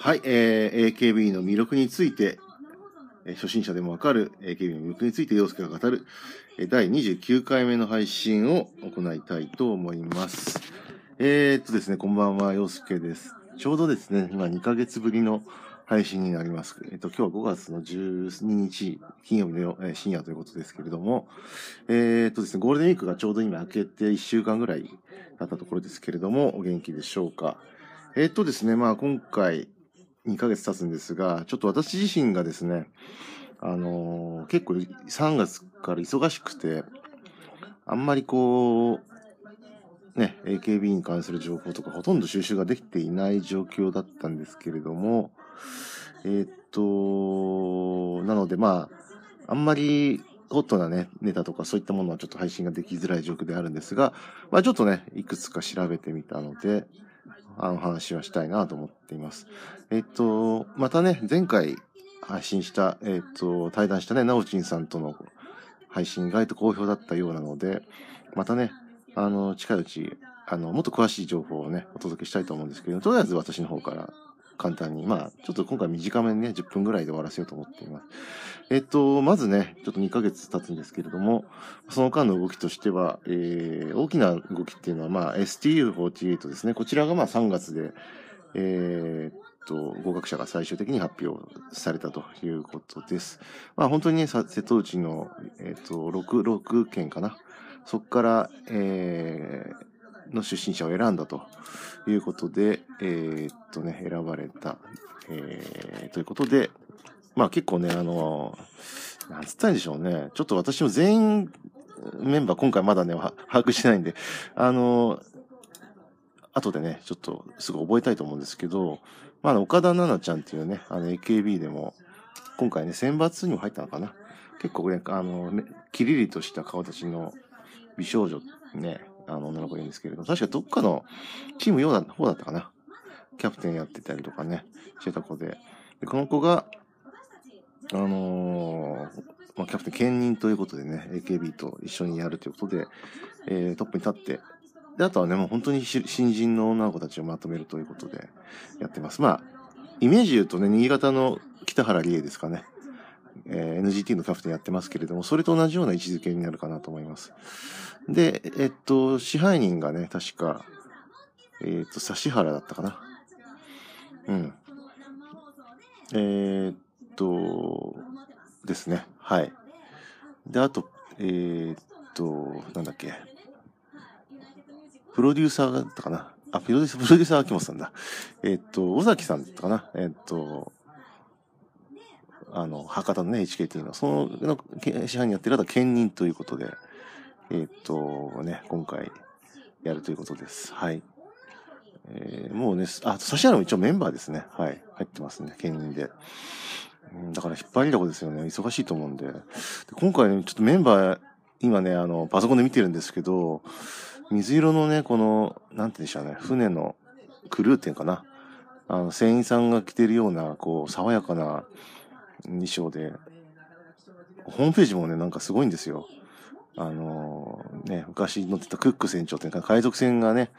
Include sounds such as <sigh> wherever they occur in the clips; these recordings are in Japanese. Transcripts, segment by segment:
はい、えー AKB の魅力について、えー初心者でもわかる AKB の魅力について陽介が語る、えー第29回目の配信を行いたいと思います。えー、っとですね、こんばんは、陽介です。ちょうどですね、今2ヶ月ぶりの配信になります。えっと、今日は5月の12日、金曜日の、えー深夜ということですけれども、えー、っとですね、ゴールデンウィークがちょうど今明けて1週間ぐらい経ったところですけれども、お元気でしょうか。えっとですね、まあ今回2ヶ月経つんですが、ちょっと私自身がですね、あのー結構3月から忙しくて、あんまりこう、ね、AKB に関する情報とかほとんど収集ができていない状況だったんですけれども、えーっと、なのでまあ、あんまりホットなね、ネタとかそういったものはちょっと配信ができづらい状況であるんですが、まあちょっとね、いくつか調べてみたので、あの話はしたいなと思っています。えっと、またね、前回配信した、えっと、対談したね、なおちんさんとの配信意外と好評だったようなので、またね、あの、近いうち、あの、もっと詳しい情報をね、お届けしたいと思うんですけど、とりあえず私の方から簡単に、まあ、ちょっと今回短めにね、10分ぐらいで終わらせようと思っています。えっと、まずね、ちょっと2ヶ月経つんですけれども、その間の動きとしては、えー、大きな動きっていうのは、まあ、STU48 ですね。こちらがまあ3月で、えーっと、合格者が最終的に発表されたということです。まあ本当にね、さ瀬戸内の、えーっと、6、6県かな。そこから、えー、の出身者を選んだということで、えーっとね、選ばれた、えー、ということで、まあ結構ね、あの、なんつったんでしょうね。ちょっと私も全員メンバー今回まだね、把握してないんで、あの、後でね、ちょっとすぐ覚えたいと思うんですけど、まあ、岡田奈々ちゃんっていうね、あの AKB でも、今回ね、選抜にも入ったのかな。結構ね、あの、キリリとした顔立ちの美少女ね、あの女の子いるんですけれど、確かどっかのチーム用だ方だったかな。キャプテンやってたりとかね、してた子で。でこの子が、あのーまあ、キャプテン兼任ということでね、AKB と一緒にやるということで、えートップに立って、で、あとはね、もう本当に新人の女の子たちをまとめるということでやってます。まあ、イメージ言うとね、新潟の北原理恵ですかね。えー NGT のキャプテンやってますけれども、それと同じような位置づけになるかなと思います。で、えっと、支配人がね、確か、えっと、指原だったかな。うん。えーっと、ですね。はい。で、あと、えーっと、なんだっけ。プロデューサーだったかな。あ、プロデューサー、プロデューサー秋元さんだ。えっと、尾崎さんだったかな。えっと、あの、博多のね、HKT のは、その、のけ支配人やってる方は兼任ということで、えーっと、ね、今回やるということです。はい。えーもうね、あ、指原も一応メンバーですね。はい。入ってますね、兼任で。だから引っ張りだこですよね。忙しいと思うんで。で今回ね、ちょっとメンバー、今ね、あの、パソコンで見てるんですけど、水色のね、この、なんて言うんでしょうね、船のクルーっていうかな。あの、船員さんが着てるような、こう、爽やかな衣装で、ホームページもね、なんかすごいんですよ。あのね、昔乗ってたクック船長っていうか、海賊船がね、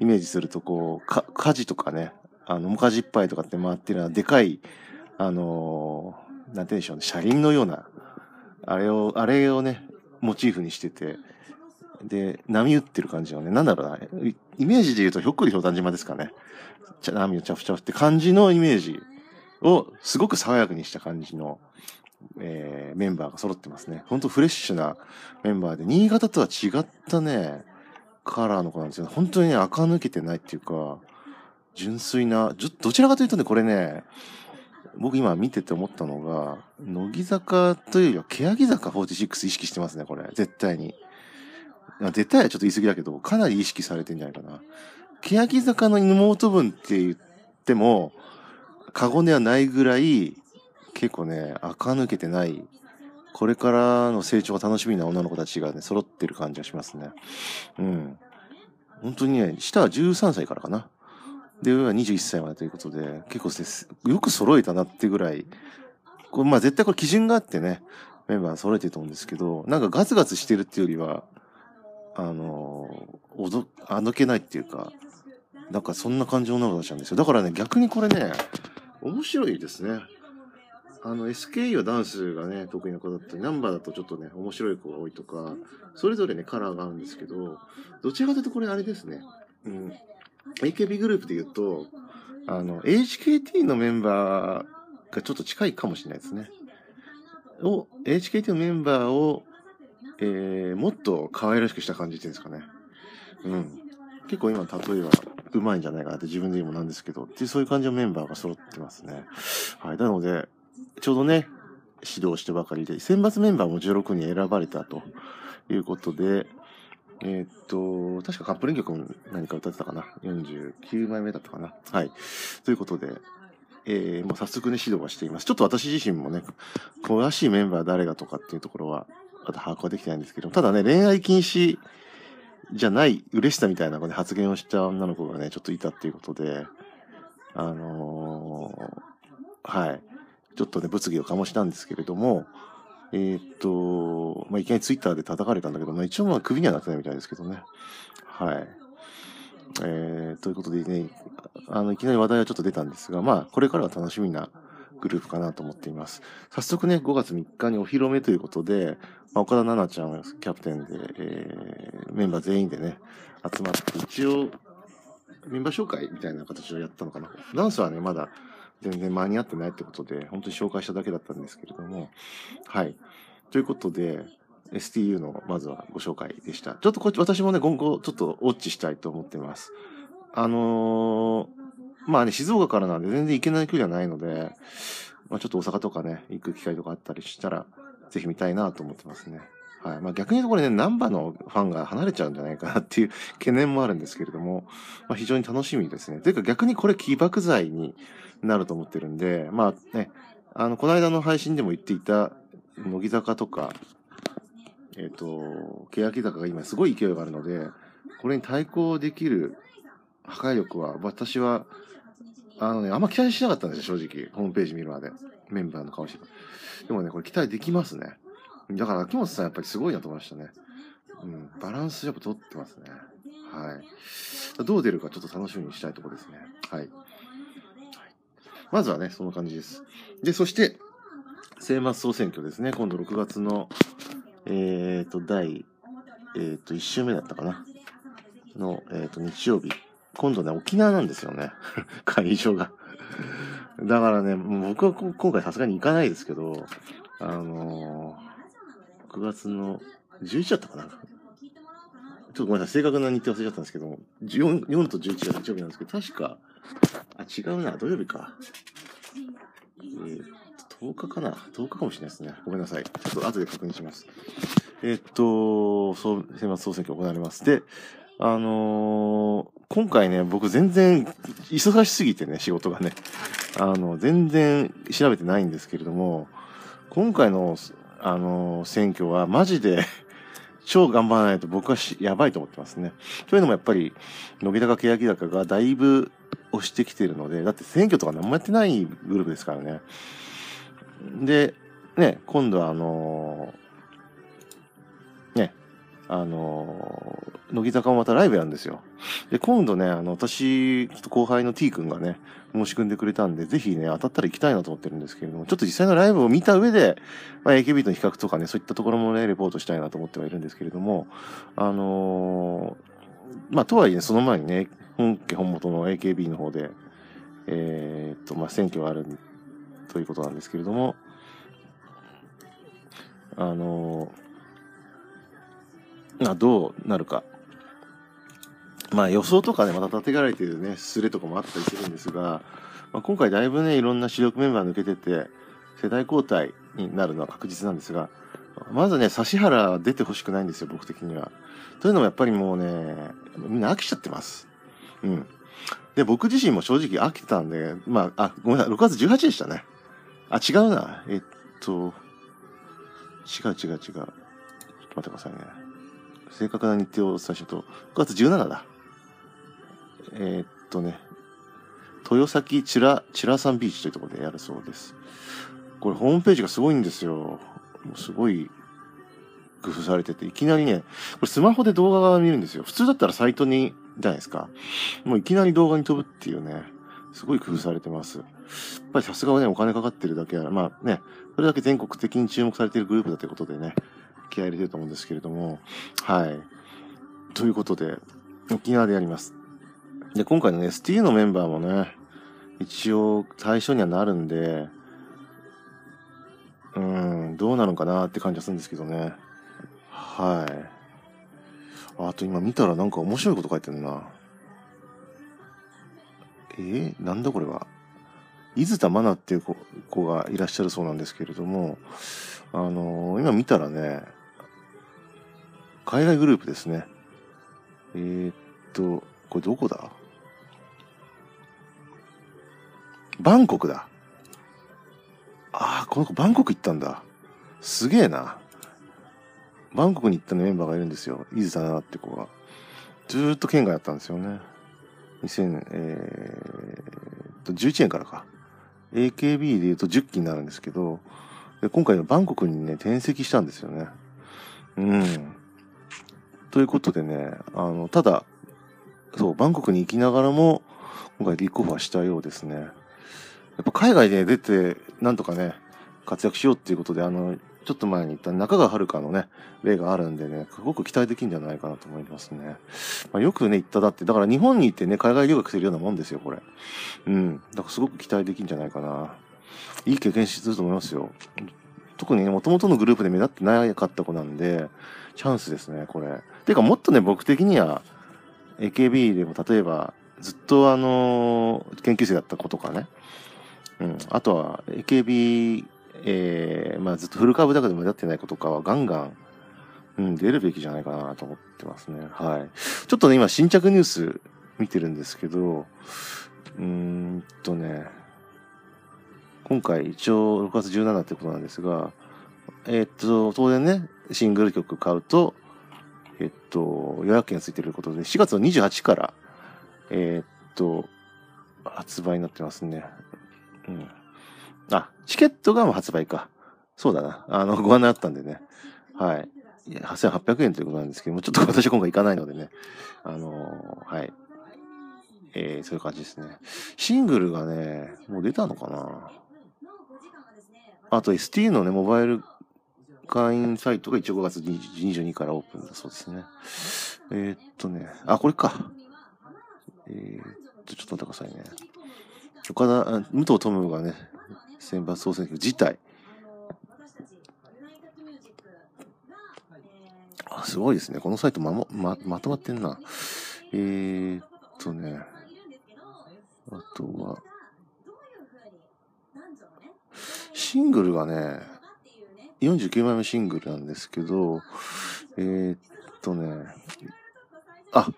イメージすると、こう、か、火事とかね、あの、もかじいっぱいとかって回ってるような、でかい、あのーなんて言うんでしょうね、車輪のような、あれを、あれをね、モチーフにしてて、で、波打ってる感じのね、なんだろうな、イメージで言うと、ひょっこりひょうたん島ですかね。ちゃ波をチャフチャフって感じのイメージを、すごく爽やかにした感じの、えーメンバーが揃ってますね。ほんとフレッシュなメンバーで、新潟とは違ったね、カラーの子なんですよ。本当にね、垢抜けてないっていうか、純粋な、どちらかというとね、これね、僕今見てて思ったのが、乃木坂というよりは、欅坂46意識してますね、これ。絶対に。いや絶対はちょっと言い過ぎだけど、かなり意識されてんじゃないかな。欅坂の妹分って言っても、過言ではないぐらい、結構ね、垢抜けてない、これからの成長が楽しみな女の子たちがね、揃ってる感じがしますね。うん。本当にね、下は13歳からかな。で、上は21歳までということで、結構ですよく揃えたなってぐらい、これまあ絶対これ基準があってね、メンバー揃えてると思うんですけど、なんかガツガツしてるっていうよりは、あのー、おど、あどけないっていうか、なんかそんな感じの女の子たちなんですよ。だからね、逆にこれね、面白いですね。あの、SKE はダンスがね、得意な子だったり、ナンバーだとちょっとね、面白い子が多いとか、それぞれね、カラーがあるんですけど、どちらかというとこれあれですね。うん。AKB グループで言うと、あの、HKT のメンバーがちょっと近いかもしれないですね。を、HKT のメンバーを、えー、もっと可愛らしくした感じっていうんですかね。うん。結構今、例えば、うまいんじゃないかなって自分で言うもなんですけど、っていうそういう感じのメンバーが揃ってますね。はい。なので、ちょうどね、指導してばかりで、選抜メンバーも16人選ばれたということで、え、っと、確かカップリン曲も何か歌ってたかな ?49 枚目だったかな？はい。ということで、えー、もう早速ね、指導はしています。ちょっと私自身もね、詳しいメンバー誰がとかっていうところは、まだ把握はできてないんですけど、ただね、恋愛禁止じゃない嬉しさみたいな、ね、発言をした女の子がね、ちょっといたっていうことで、あのー、はい。ちょっとね、物議を醸したんですけれども、えー、っと、まあ、いきなりツイッターで叩かれたんだけど、まあ、一応まあ、首にはなってないみたいですけどね。はい。えー、ということでね、あの、いきなり話題はちょっと出たんですが、まあ、これからは楽しみなグループかなと思っています。早速ね、5月3日にお披露目ということで、まあ、岡田奈々ちゃんキャプテンで、えー、メンバー全員でね、集まって、一応、メンバー紹介みたいな形をやったのかな。ダンスはね、まだ全然間に合ってないってことで、本当に紹介しただけだったんですけれども、はい。ということで、STU のまずはご紹介でした。ちょっとこっち、私もね、今後ちょっとウォッチしたいと思ってます。あのー、まあね、静岡からなんで全然行けない距離はないので、まあちょっと大阪とかね、行く機会とかあったりしたら、ぜひ見たいなと思ってますね。はい。まあ逆に言うとこれね、ナンバのファンが離れちゃうんじゃないかなっていう懸念もあるんですけれども、まあ非常に楽しみですね。というか逆にこれ起爆剤になると思ってるんで、まあね、あの、この間の配信でも言っていた、乃木坂とか、えっ、ー、と、欅坂が今すごい勢いがあるので、これに対抗できる破壊力は、私は、あのね、あんま期待しなかったんですよ、正直。ホームページ見るまで。メンバーの顔して。でもね、これ期待できますね。だから秋元さんやっぱりすごいなと思いましたね。うん、バランスやっぱ取ってますね。はい。どう出るかちょっと楽しみにしたいところですね。はい。まずはね、その感じです。で、そして、聖末総選挙ですね。今度6月の、えっ、ー、と、第、えっ、ー、と、1週目だったかな。の、えっ、ー、と、日曜日。今度ね、沖縄なんですよね。<laughs> 会場が。だからね、僕は今回さすがに行かないですけど、あのー、6月の11だったかな。ちょっとごめんなさい、正確な日程忘れちゃったんですけど 4, 4と11が日曜日なんですけど、確か、あ、違うな、土曜日か。えー、10日かな ?10 日かもしれないですね。ごめんなさい。ちょっと後で確認します。えー、っと、そう、選抜総選挙行われます。で、あのー、今回ね、僕全然忙しすぎてね、仕事がね。あの、全然調べてないんですけれども、今回の、あの、選挙はマジで超頑張らないと僕はやばいと思ってますね。というのもやっぱり、乃木坂欅坂がだいぶ押してきてるので、だって選挙とか何もやってないグループですからね。で、ね、今度はあのー、ね、あのー、乃木坂もまたライブやるんですよ。で、今度ね、あの、私、ちょっと後輩の T 君がね、申し込んでくれたんで、ぜひね、当たったら行きたいなと思ってるんですけれども、ちょっと実際のライブを見た上で、まあ、AKB との比較とかね、そういったところもね、レポートしたいなと思ってはいるんですけれども、あのー、まあ、とはいえ、その前にね、本家本元の AKB の方で、えー、っと、まあ、選挙があるということなんですけれども、あのー、まあ、どうなるか。まあ予想とかね、また立てがられてるね、スレとかもあったりするんですが、まあ、今回だいぶね、いろんな主力メンバー抜けてて、世代交代になるのは確実なんですが、まずね、指原出てほしくないんですよ、僕的には。というのもやっぱりもうね、みんな飽きちゃってます。うん。で、僕自身も正直飽きてたんで、まあ、あ、ごめんなさい、6月18でしたね。あ、違うな。えっと、違う違う違う。ちょっと待ってくださいね。正確な日程をお伝えすると、6月17だ。えー、っとね、豊崎チラ、チラサンビーチというところでやるそうです。これホームページがすごいんですよ。もうすごい工夫されてて、いきなりね、これスマホで動画が見るんですよ。普通だったらサイトにじゃないですか。もういきなり動画に飛ぶっていうね。すごい工夫されてます。やっぱりさすがはね、お金かかってるだけは、まあね、それだけ全国的に注目されているグループだということでね、気合入れてると思うんですけれども、はい。ということで、沖縄でやります。で、今回の、STU のメンバーもね、一応対象にはなるんで、うん、どうなのかなって感じはするんですけどね。はい。あと今見たらなんか面白いこと書いてるな。えー、なんだこれは。伊豆田愛菜っていう子子がいらっしゃるそうなんですけれども、あのー、今見たらね、海外グループですね。えー、っと、これどこだ？バンコクだ。ああ、この子バンコク行ったんだ。すげえな。バンコクに行ったメンバーがいるんですよ。伊豆さなって子が。ずーっと県外だったんですよね。2000、えー、と、11年からか。AKB で言うと10期になるんですけど、で今回はバンコクにね、転籍したんですよね。うん。ということでね、あの、ただ、そう、バンコクに行きながらも、今回立候補はしたようですね。やっぱ海外で出て、なんとかね、活躍しようっていうことで、あの、ちょっと前に言った中川遥のね、例があるんでね、すごく期待できるんじゃないかなと思いますね。まあ、よくね、言っただって、だから日本に行ってね、海外留学するようなもんですよ、これ。うん。だからすごく期待できるんじゃないかな。いい経験すると思いますよ。特にね、元々のグループで目立ってなかった子なんで、チャンスですね、これ。てか、もっとね、僕的には、AKB でも例えば、ずっとあの、研究生だった子とかね。うん。あとは、AKB えー、まあずっとフル株だけで目立ってない子とかはガンガン、うん、出るべきじゃないかなと思ってますね。はい。ちょっとね、今新着ニュース見てるんですけど、うーんとね、今回一応6月17ってことなんですが、えー、っと、当然ね、シングル曲買うと、えっと、予約券ついてることで、4月の28から、えー、っと、発売になってますね。うん。あ、チケットがもう発売か。そうだな。あの、<laughs> ご案内あったんでね。はい。8800円ということなんですけども、ちょっと <laughs> 私は今回行かないのでね。あのー、はい。えー、そういう感じですね。シングルがね、もう出たのかなあと ST のね、モバイル会員サイトが一応5月22からオープンだそうですね。えー、っとね、あ、これか。えー、っと、ちょっと待ってくださいね。岡田、武藤トムがね、選抜総選挙自体。あ、すごいですね。このサイトまも、ま、まとまってんな。えー、っとね。あとは、シングルがね、49枚目シングルなんですけど、えー、っとね、あ、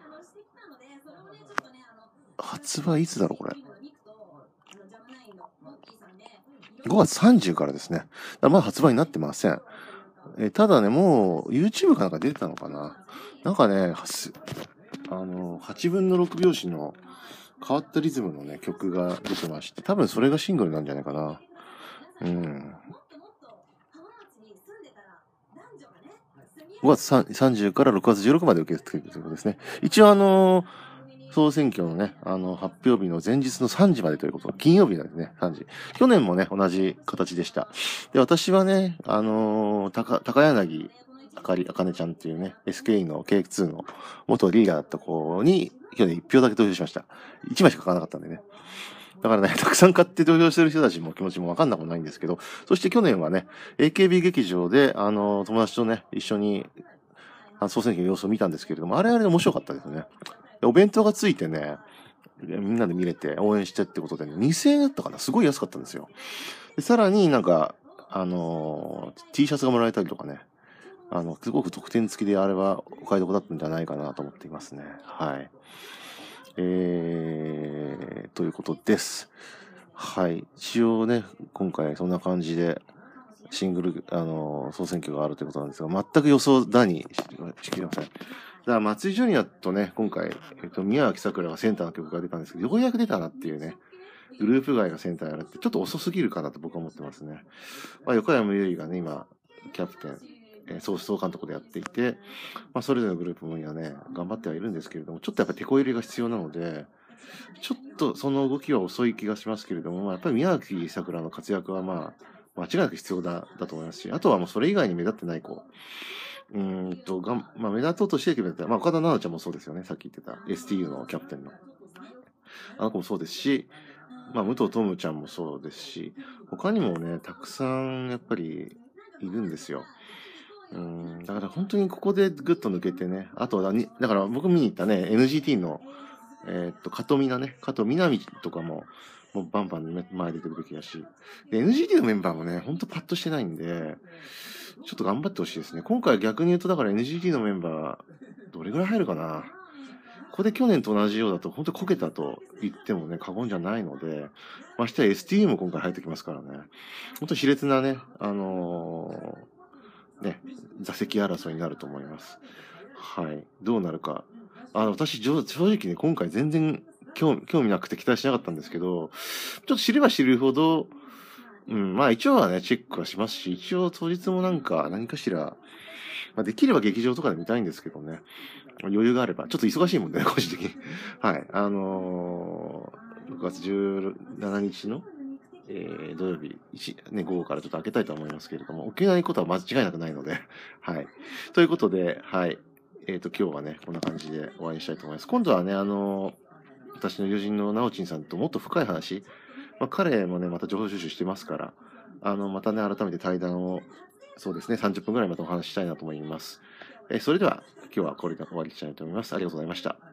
発売いつだろう、これ？5月30からですね。だまだ発売になってません。えただね、もう YouTube かなんか出てたのかな？なんかね、あの、8分の6拍子の変わったリズムのね、曲が出てまして、多分それがシングルなんじゃないかな。うん。5月30から6月16まで受け付けるということですね。一応あのー総選挙のね、あの、発表日の前日の3時までということ金曜日なんですね、3時。去年もね、同じ形でした。で、私はね、あのー、高、高柳あかり、あかねちゃんっていうね、SK の KX2 の元リーダーだった子に、去年1票だけ投票しました。1枚しか買わなかったんでね。だからね、たくさん買って投票してる人たちも気持ちもわかんなくもないんですけど、そして去年はね、AKB 劇場で、あの、友達とね、一緒に、総選挙の様子を見たんですけれども、あれあれで面白かったですね。お弁当がついてね、みんなで見れて応援してってことで、ね、2000円だったかな？すごい安かったんですよ。でさらになんか、あの、T シャツがもらえたりとかね、あの、すごく特典付きであれはお買い得だったんじゃないかなと思っていますね。はい。えー、ということです。はい。一応ね、今回そんな感じで、シングル、あのー、総選挙があるということなんですが、全く予想だにしきれません。だから松井ジュニアとね、今回、えっと、宮脇桜がセンターの曲が出たんですけど、ようやく出たなっていうね、グループ外がセンターやるって、ちょっと遅すぎるかなと僕は思ってますね。まあ、横山由依がね、今、キャプテン、え、総総監督でやっていて、まあ、それぞれのグループも今ね、頑張ってはいるんですけれども、ちょっとやっぱ手こ入れが必要なので、ちょっとその動きは遅い気がしますけれども、まあ、やっぱり宮脇さくらの活躍はまあ、間違いなく必要だだと思いますし、あとはもうそれ以外に目立ってない子、うんと、がまあ、目立とうとしてるけど、まあ、岡田奈々ちゃんもそうですよね。さっき言ってた STU のキャプテンの。あの子もそうですし、まあ、武藤智ちゃんもそうですし、他にもね、たくさんやっぱりいるんですよ。うん、だから本当にここでぐっと抜けてね、あとはに、だから僕見に行ったね、NGT の、えーっと、加藤美奈ね、加藤みなみとかも、もうバンバン前出てくべきだし、で、NGT のメンバーもね、ほんとパッとしてないんで、ちょっと頑張ってほしいですね。今回逆に言うと、だから NGT のメンバー、どれぐらい入るかな。ここで去年と同じようだと、本当にこけたと言ってもね、過言じゃないので、ましてや STU も今回入ってきますからね、本当熾烈なね、あのーね、座席争いになると思います。はい。どうなるか。あの、私、正直ね、今回全然興味なくて期待しなかったんですけど、ちょっと知れば知るほど、うん、まあ一応はね、チェックはしますし、一応当日もなんか何かしら、まあ、できれば劇場とかで見たいんですけどね、余裕があれば、ちょっと忙しいもんね、個人的に。はい。あのー、6月17日の、えー、土曜日、1ね、午後からちょっと開けたいと思いますけれども、起きないことは間違いなくないので、<laughs> はい。ということで、はい。えっ、と、今日はね、こんな感じで終わりにしたいと思います。今度はね、あのー私の友人のなおちんさんともっと深い話、まあ、彼もね、また情報収集してますから、あの、またね、改めて対談を、そうですね、30分ぐらいまたお話ししたいなと思います。えーそれでは、今日はこれで終わりにしたいと思います。ありがとうございました。